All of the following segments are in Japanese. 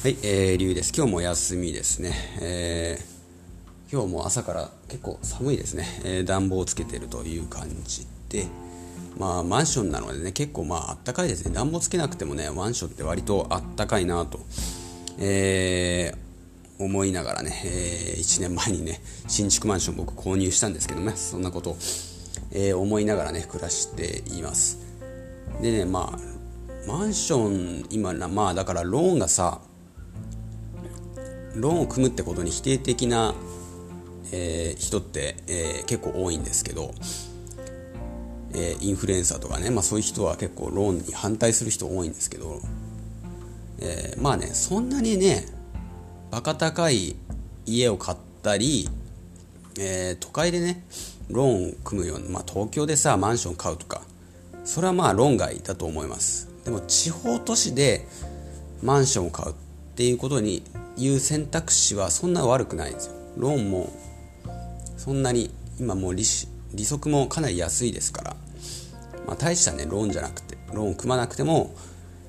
はい、えー、りゅうです。今日も休みですね。えー、今日も朝から結構寒いですね。えー、暖房をつけてるという感じで、まあ、マンションなのでね、結構まあ、あったかいですね。暖房つけなくてもね、マンションって割とあったかいなと、えー、思いながらね、えー、1年前にね、新築マンション僕購入したんですけどね、そんなことを、えー、思いながらね、暮らしています。でね、まあ、マンション、今、まあ、だからローンがさ、ローンを組むってことに否定的な、えー、人って、えー、結構多いんですけど、えー、インフルエンサーとかね、まあ、そういう人は結構ローンに反対する人多いんですけど、えまあねそんなにねバカ高い家を買ったり、え都会でねローン組むような、まあ、東京でさマンション買うとかそれはまあ論外だと思います。でも地方都市でマンションを買うっていうことにいう選択肢はそんな悪くないんですよ。ローンもそんなに今もう利利息もかなり安いですから、まあ、大したねローンじゃなくてローンを組まなくても、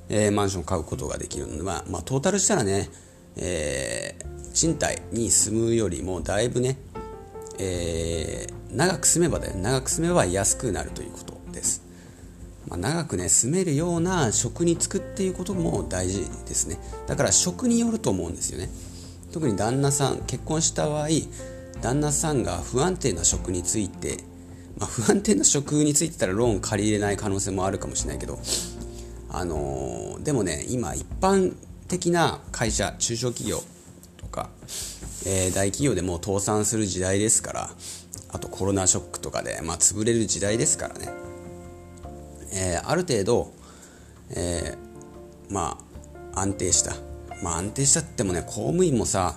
えー、マンションを買うことができるので、まあ、まあ、トータルしたらね、えー、賃貸に住むよりもだいぶね、えー、長く住めばだよ。長く住めば安くなるということです、まあ、長くね住めるような職に就くっていうことも大事ですね。だから職によると思うんですよね。特に旦那さん結婚した場合旦那さんが不安定な職について、まあ、不安定な職についてたらローン借りれない可能性もあるかもしれないけど、あのー、でもね今一般的な会社中小企業とか、えー、大企業でも倒産する時代ですからあとコロナショックとかで、まあ、潰れる時代ですからね、えー、ある程度、えまあ安定した。まあ安定したってもね公務員もさ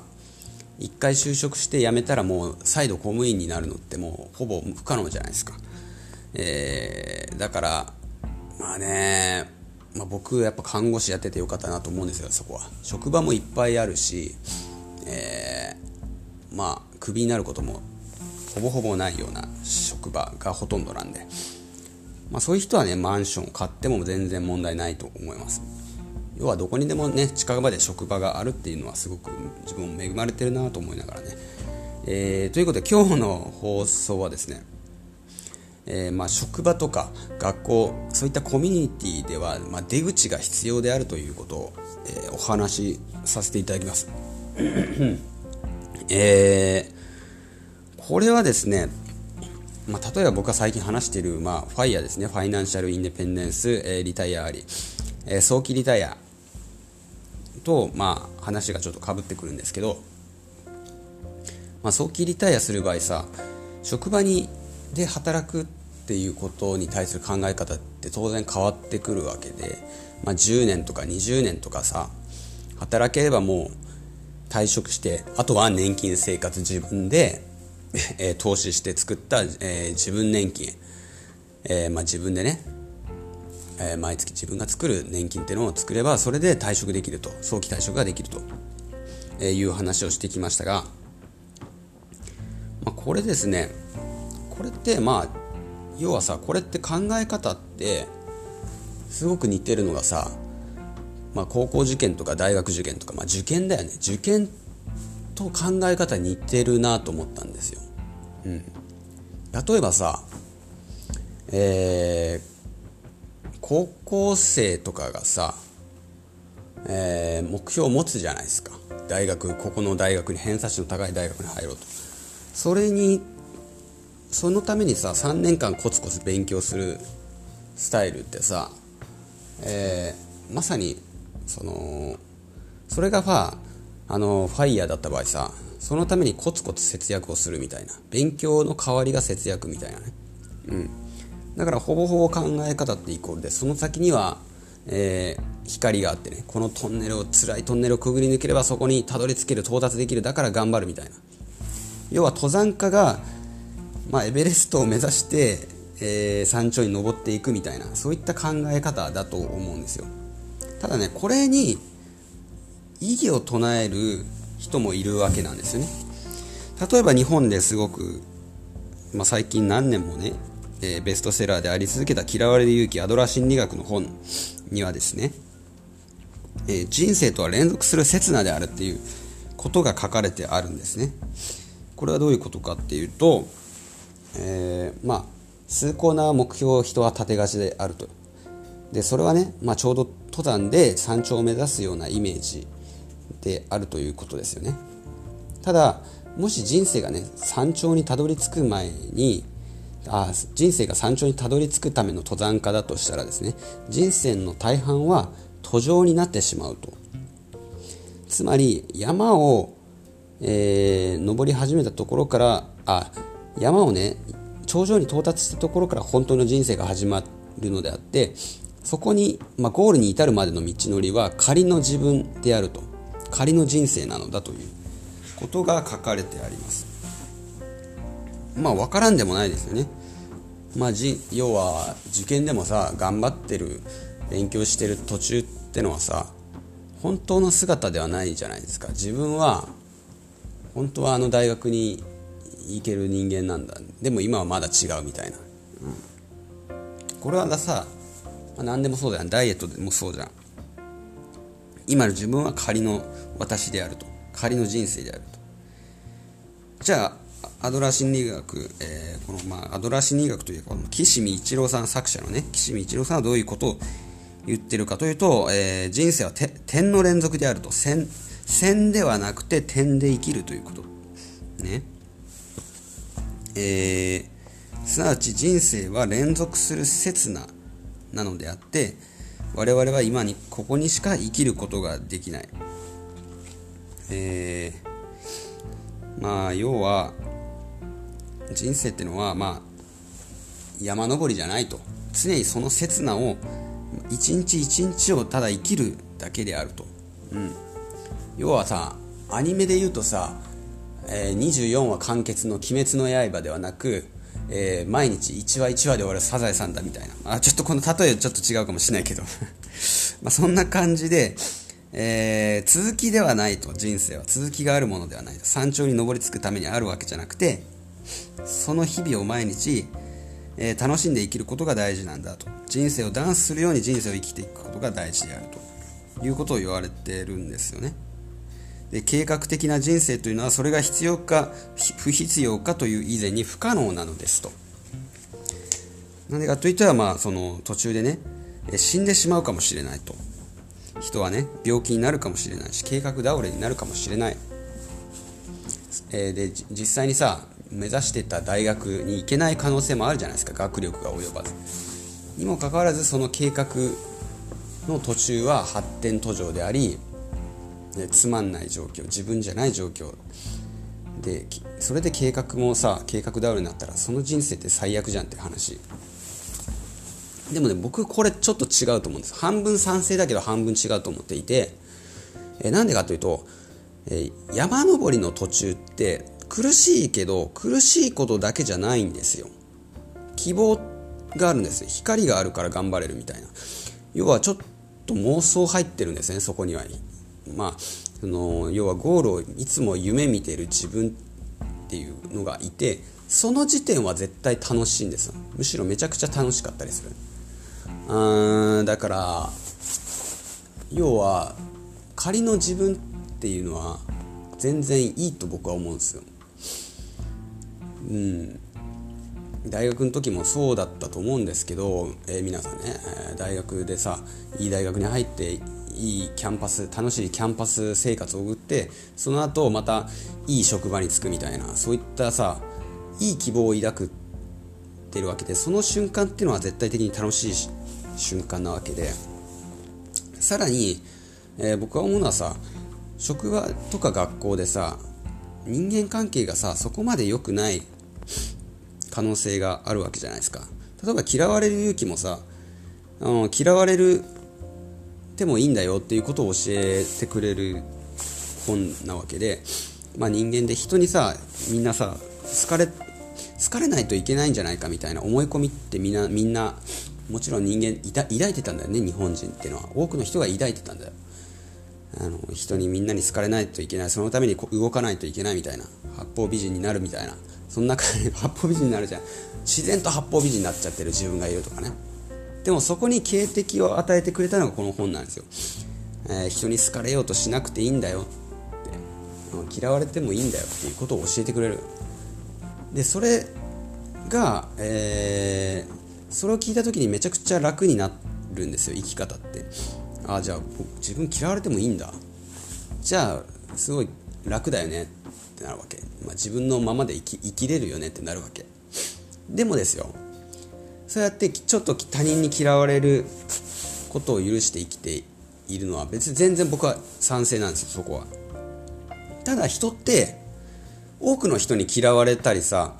一回就職して辞めたらもう再度公務員になるのってもうほぼ不可能じゃないですか、えー、だからまあね、まあ、僕やっぱ看護師やっててよかったなと思うんですよそこは。職場もいっぱいあるし、えー、まあクビになることもほぼほぼないような職場がほとんどなんで、まあ、そういう人はねマンション買っても全然問題ないと思います。要はどこにでもね近場で職場があるっていうのはすごく自分も恵まれてるなと思いながらね、えー、ということで今日の放送はですねえー、まあ、職場とか学校そういったコミュニティでは、まあ、出口が必要であるということを、えー、お話しさせていただきます、えー、これはですね、まあ、例えば僕が最近話している、まあ、ファイヤーですね。ファイナンシャルインデペンデンス、えリタイアあり、え早期リタイアと、まあ、話がちょっとかぶってくるんですけど、まあ、早期リタイアする場合さ職場にで働くっていうことに対する考え方って当然変わってくるわけで、まあ、10年とか20年とかさ働ければもう退職してあとは年金生活自分で、えー、投資して作った、えー、自分年金、えーまあ、自分でねえー、毎月自分が作る年金っていうのを作ればそれで退職できると。早期退職ができると、えいう話をしてきましたが、まあ、これですねこれってまあ要はさこれって考え方ってすごく似てるのがさ、まあ、高校受験とか大学受験とか、まあ、受験だよね。受験ってと考え方似てるなと思ったんですよ、うん、例えばさえー、高校生とかがさ、えー、目標を持つじゃないですか。大学ここの大学に偏差値の高い大学に入ろうと。それにそのためにさ3年間コツコツ勉強するスタイルってさ、えー、まさにそのそれがファあのファイヤーだった場合さそのためにコツコツ節約をするみたいな。勉強の代わりが節約みたいなね。うん。だからほぼほぼ考え方ってイコールでその先には、えー、光があってね。このトンネルを辛いトンネルをくぐり抜ければそこにたどり着ける到達できるだから頑張るみたいな。要は登山家が、まあ、エベレストを目指して、えー、山頂に登っていくみたいな。そういった考え方だと思うんですよ。ただねこれに異議を唱える人もいるわけなんですよね。例えば日本ですごく、まあ、最近何年もねえー、ベストセラーであり続けた嫌われる勇気アドラー心理学の本にはですね、えー、人生とは連続する刹那であるっていうことが書かれてあるんですね。これはどういうことかっていうと、えー、まあ崇高な目標を人は立てがちであると。でそれはね、まあ、ちょうど登山で山頂を目指すようなイメージであるということですよね。ただもし人生がね山頂にたどり着く前にあ人生が山頂にたどり着くための登山家だとしたらですね人生の大半は途上になってしまうと。つまり山を、えー、登り始めたところからあ山をね頂上に到達したところから本当の人生が始まるのであってそこに、まあ、ゴールに至るまでの道のりは仮の自分であると。仮の人生なのだということが書かれてあります。まあ分からんでもないですよね。まあじ要は受験でもさ頑張ってる勉強してる途中ってのはさ本当の姿ではないじゃないですか。自分は本当はあの大学に行ける人間なんだ。でも今はまだ違うみたいな、うん、これはさ、何でもそうだよダイエットでもそうじゃん。今の自分は仮の私であると。仮の人生であると。じゃあアドラー心理学、えー、このまあアドラー心理学というかこの岸見一郎さん作者のね岸見一郎さんはどういうことを言ってるかというと、えー、人生は点の連続であると。線線ではなくて点で生きるということ。ね。えー、すなわち人生は連続する刹那なのであって我々は今にここにしか生きることができない、えー、まあ要は人生ってのはまあ山登りじゃないと。常にその刹那を一日一日をただ生きるだけであると、うん、要はさアニメで言うとさ、えー、24話完結の「鬼滅の刃」ではなくえー、毎日1話1話で終わるサザエさんだみたいな。あ、ちょっとこの例えちょっと違うかもしれないけど まあそんな感じで、えー、続きではないと、人生は。続きがあるものではないと。山頂に登り着くためにあるわけじゃなくて、その日々を毎日、えー、楽しんで生きることが大事なんだと。人生をダンスするように人生を生きていくことが大事であるということを言われてるんですよね。で計画的な人生というのはそれが必要か不必要かという以前に不可能なのですと。なんでかといったら、まあ、その途中でね死んでしまうかもしれないと。人はね病気になるかもしれないし計画倒れになるかもしれない、えー、で実際にさ目指してた大学に行けない可能性もあるじゃないですか。学力が及ばず。にもかかわらずその計画の途中は発展途上でありね、つまんない状況自分じゃない状況。でそれで計画もさ計画倒れになったらその人生って最悪じゃんって話。でもね僕これちょっと違うと思うんです。半分賛成だけど半分違うと思っていて。えなんでかというと、え山登りの途中って苦しいけど苦しいことだけじゃないんですよ。希望があるんです光があるから頑張れるみたいな。要はちょっと妄想入ってるんですねそこにはまあその要はゴールをいつも夢見てる自分っていうのがいてその時点は絶対楽しいんですよ。むしろめちゃくちゃ楽しかったりする。うんだから要は仮の自分っていうのは全然いいと僕は思うんですよ。うん。大学の時もそうだったと思うんですけど、えー、皆さんね、え、大学でさいい大学に入っていいキャンパス楽しいキャンパス生活を送ってその後またいい職場に就くみたいなそういったさいい希望を抱くってるわけでその瞬間っていうのは絶対的に楽しい瞬間なわけでさらに、えー、僕は思うのはさ職場とか学校でさ人間関係がさそこまで良くない可能性があるわけじゃないですか。例えば嫌われる勇気もさあの嫌われるてもいいんだよっていうことを教えてくれる本なわけで、まあ、人間で人にさみんなさ好かれ好かれないといけないんじゃないかみたいな思い込みってみんなみんなもちろん人間抱いてたんだよね日本人っていうのは。多くの人が抱いてたんだよ。あの人にみんなに好かれないといけない。そのために動かないといけないみたいな。八方美人になるみたいな。そんな感じ八方美人になるじゃん。自然と八方美人になっちゃってる自分がいるとかね。でもそこに警笛を与えてくれたのがこの本なんですよ。えー、人に好かれようとしなくていいんだよって、嫌われてもいいんだよっていうことを教えてくれる。でそれが、えー、それを聞いた時にめちゃくちゃ楽になるんですよ生き方って。ああじゃあ自分嫌われてもいいんだ。じゃあすごい楽だよね。ってなるわけ、まあ、自分のままで生き生きれるよねってなるわけ。でもですよそうやってちょっと他人に嫌われることを許して生きているのは別に全然僕は賛成なんですよそこは。ただ人って多くの人に嫌われたりさ、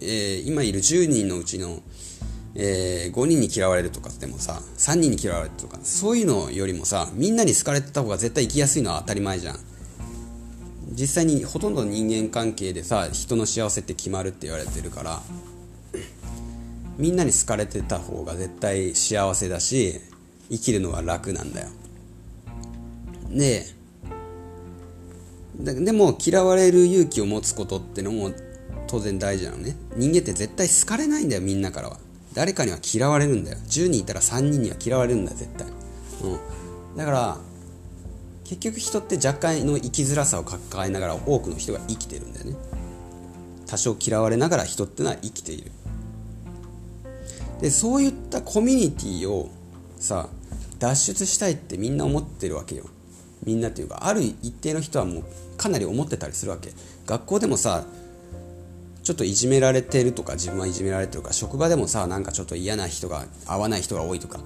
えー、今いる10人のうちの、えー、5人に嫌われるとかでもさ3人に嫌われるとかそういうのよりもさみんなに好かれてた方が絶対生きやすいのは当たり前じゃん。実際にほとんど人間関係でさ人の幸せって決まるって言われてるからみんなに好かれてた方が絶対幸せだし生きるのは楽なんだよ。ででも嫌われる勇気を持つことってのも当然大事なのね。人間って絶対好かれないんだよみんなからは。誰かには嫌われるんだよ。10人いたら3人には嫌われるんだよ絶対。うん。だから結局人って若干の生きづらさを抱えながら多くの人が生きてるんだよね。多少嫌われながら人ってのは生きている。でそういったコミュニティをさ脱出したいってみんな思ってるわけよ。みんなっていうかある一定の人はもうかなり思ってたりするわけ。学校でもさちょっといじめられてるとか自分はいじめられてるとか職場でもさなんかちょっと嫌な人が合わない人が多いとか、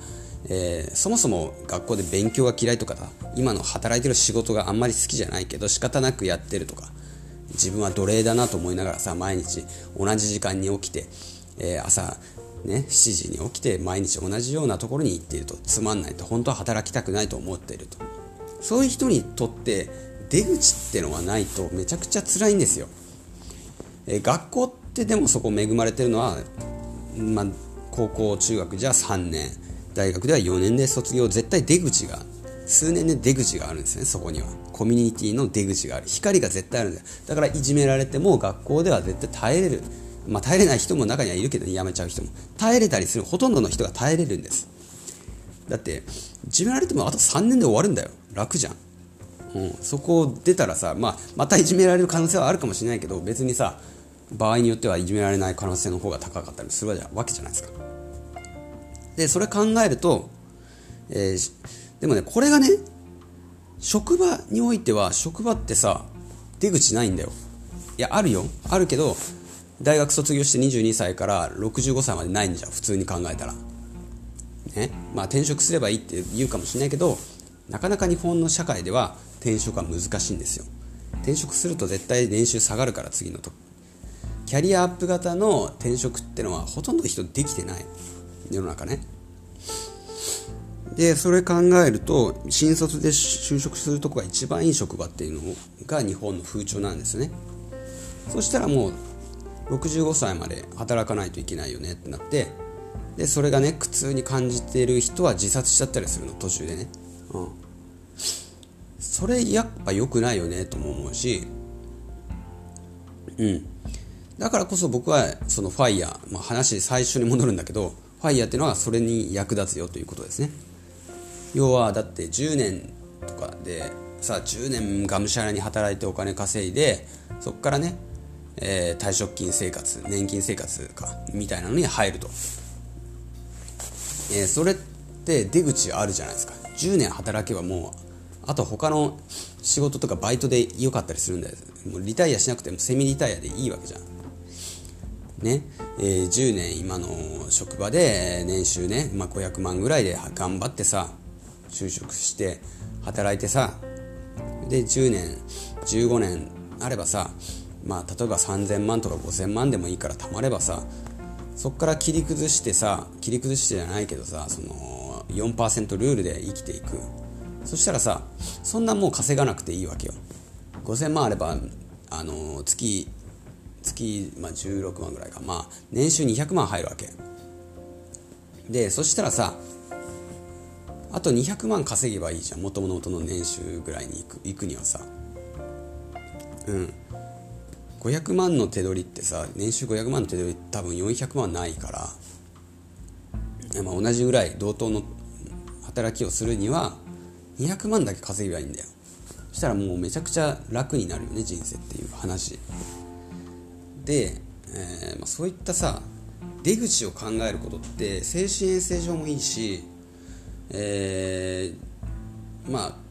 えー、そもそも学校で勉強が嫌いとかだ。今の働いてる仕事があんまり好きじゃないけど仕方なくやってるとか。自分は奴隷だなと思いながらさ毎日同じ時間に起きて、えー、朝ね、7時に起きて毎日同じようなところに行っていると。つまんないと。本当は働きたくないと思っていると。そういう人にとって出口ってのはないとめちゃくちゃ辛いんですよ、え学校ってでもそこ恵まれてるのは、まあ、高校中学じゃ3年。大学では4年で卒業。絶対出口が数年で出口があるんですねそこには。コミュニティの出口がある。光が絶対あるんだだからいじめられても学校では絶対耐えれる。まあ、耐えれない人も中にはいるけど、ね、やめちゃう人も。耐えれたりするほとんどの人が耐えれるんです。だっていじめられてもあと3年で終わるんだよ。楽じゃん、うん、そこを出たらさ、まあ、またいじめられる可能性はあるかもしれないけど別にさ場合によってはいじめられない可能性の方が高かったりするわけじゃないですか。でそれ考えると、えー、でもねこれがね職場においては職場ってさ出口ないんだよ。いやあるよ。あるけど大学卒業して22歳から65歳までないんじゃん普通に考えたら。ね。まあ転職すればいいって言うかもしれないけどなかなか日本の社会では転職は難しいんですよ。転職すると絶対年収下がるから次のとキャリアアップ型の転職ってのはほとんど人できてない。世の中ね。でそれ考えると新卒で就職するとこが一番いい職場っていうのが日本の風潮なんですよね。そしたらもう65歳まで働かないといけないよねってなってでそれがね苦痛に感じている人は自殺しちゃったりするの途中でね、うん、それやっぱ良くないよねとも思うしうん。だからこそ僕はそのファイヤー、まあ、話最初に戻るんだけどファイヤーっていうのはそれに役立つよということですね。要はだって10年とかでさ10年がむしゃらに働いてお金稼いでそこからねえー、退職金生活年金生活かみたいなのに入ると、えー、それって出口あるじゃないですか。10年働けばもうあと他の仕事とかバイトで良かったりするんだよ。もうリタイアしなくてもセミリタイアでいいわけじゃん。ね。えー、10年今の職場で年収ね、まあ、500万ぐらいで頑張ってさ就職して働いてさ。で10年15年あればさまあ例えば3000万とか5000万でもいいから貯まればさそこから切り崩してさ切り崩してじゃないけどさその4%ルールで生きていく。そしたらさそんなもう稼がなくていいわけよ。5000万あればあの月月、まあ、16万ぐらいか。まあ年収200万入るわけ。でそしたらさあと200万稼げばいいじゃん。もともとの年収ぐらいに行く行くにはさ。うん。500万の手取りってさ年収500万の手取り多分400万ないから、まあ、同じぐらい同等の働きをするには200万だけ稼げばいいんだよ。そしたらもうめちゃくちゃ楽になるよね人生っていう話。で、えーまあ、そういったさ出口を考えることって精神衛生上もいいし、えー、まあ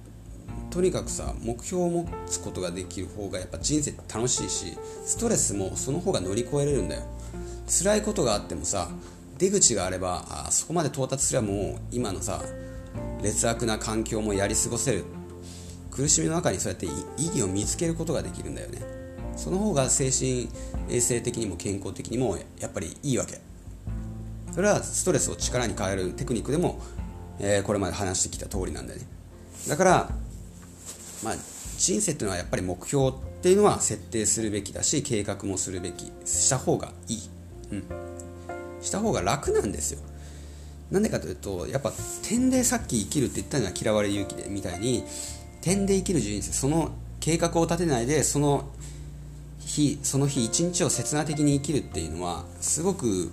とにかくさ目標を持つことができる方がやっぱ人生楽しいしストレスもその方が乗り越えれるんだよ。辛いことがあってもさ出口があればあそこまで到達すればもう今のさ劣悪な環境もやり過ごせる。苦しみの中にそうやって意義を見つけることができるんだよね。その方が精神衛生的にも健康的にもやっぱりいいわけ。それはストレスを力に変えるテクニックでも、えー、これまで話してきた通りなんだよね。だからまあ人生っていうのはやっぱり目標っていうのは設定するべきだし計画もするべきした方がいい、うん、した方が楽なんですよ。なんでかというとやっぱ点でさっき生きるって言ったのは嫌われ勇気でみたいに点で生きる人生その計画を立てないでその日その日一日を刹那的に生きるっていうのはすごく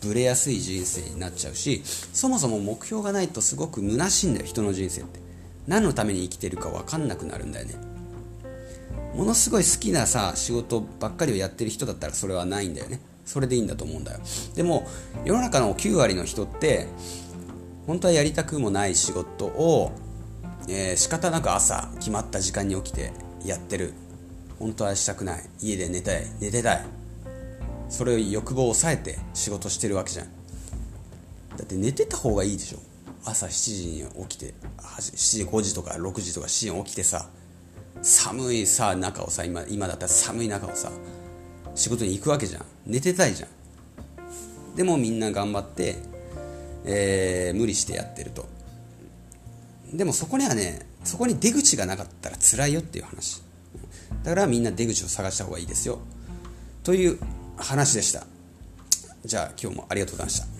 ブレやすい人生になっちゃうしそもそも目標がないとすごく虚しいんだよ人の人生って。何のために生きてるか分かんなくなるんだよね。ものすごい好きなさ仕事ばっかりをやってる人だったらそれはないんだよね。それでいいんだと思うんだよ。でも世の中の9割の人って本当はやりたくもない仕事を、えー、仕方なく朝決まった時間に起きてやってる。本当はしたくない。家で寝たい。寝てたい。それを欲望を抑えて仕事してるわけじゃん。だって寝てた方がいいでしょ。朝7時に起きて7時5時とか6時とか7時に起きてさ寒いさ中をさ今今だったら寒い中をさ仕事に行くわけじゃん。寝てたいじゃん。でもみんな頑張って、えー、無理してやってると。でもそこにはねそこに出口がなかったら辛いよっていう話。だからみんな出口を探した方がいいですよ。という話でした。じゃあ今日もありがとうございました。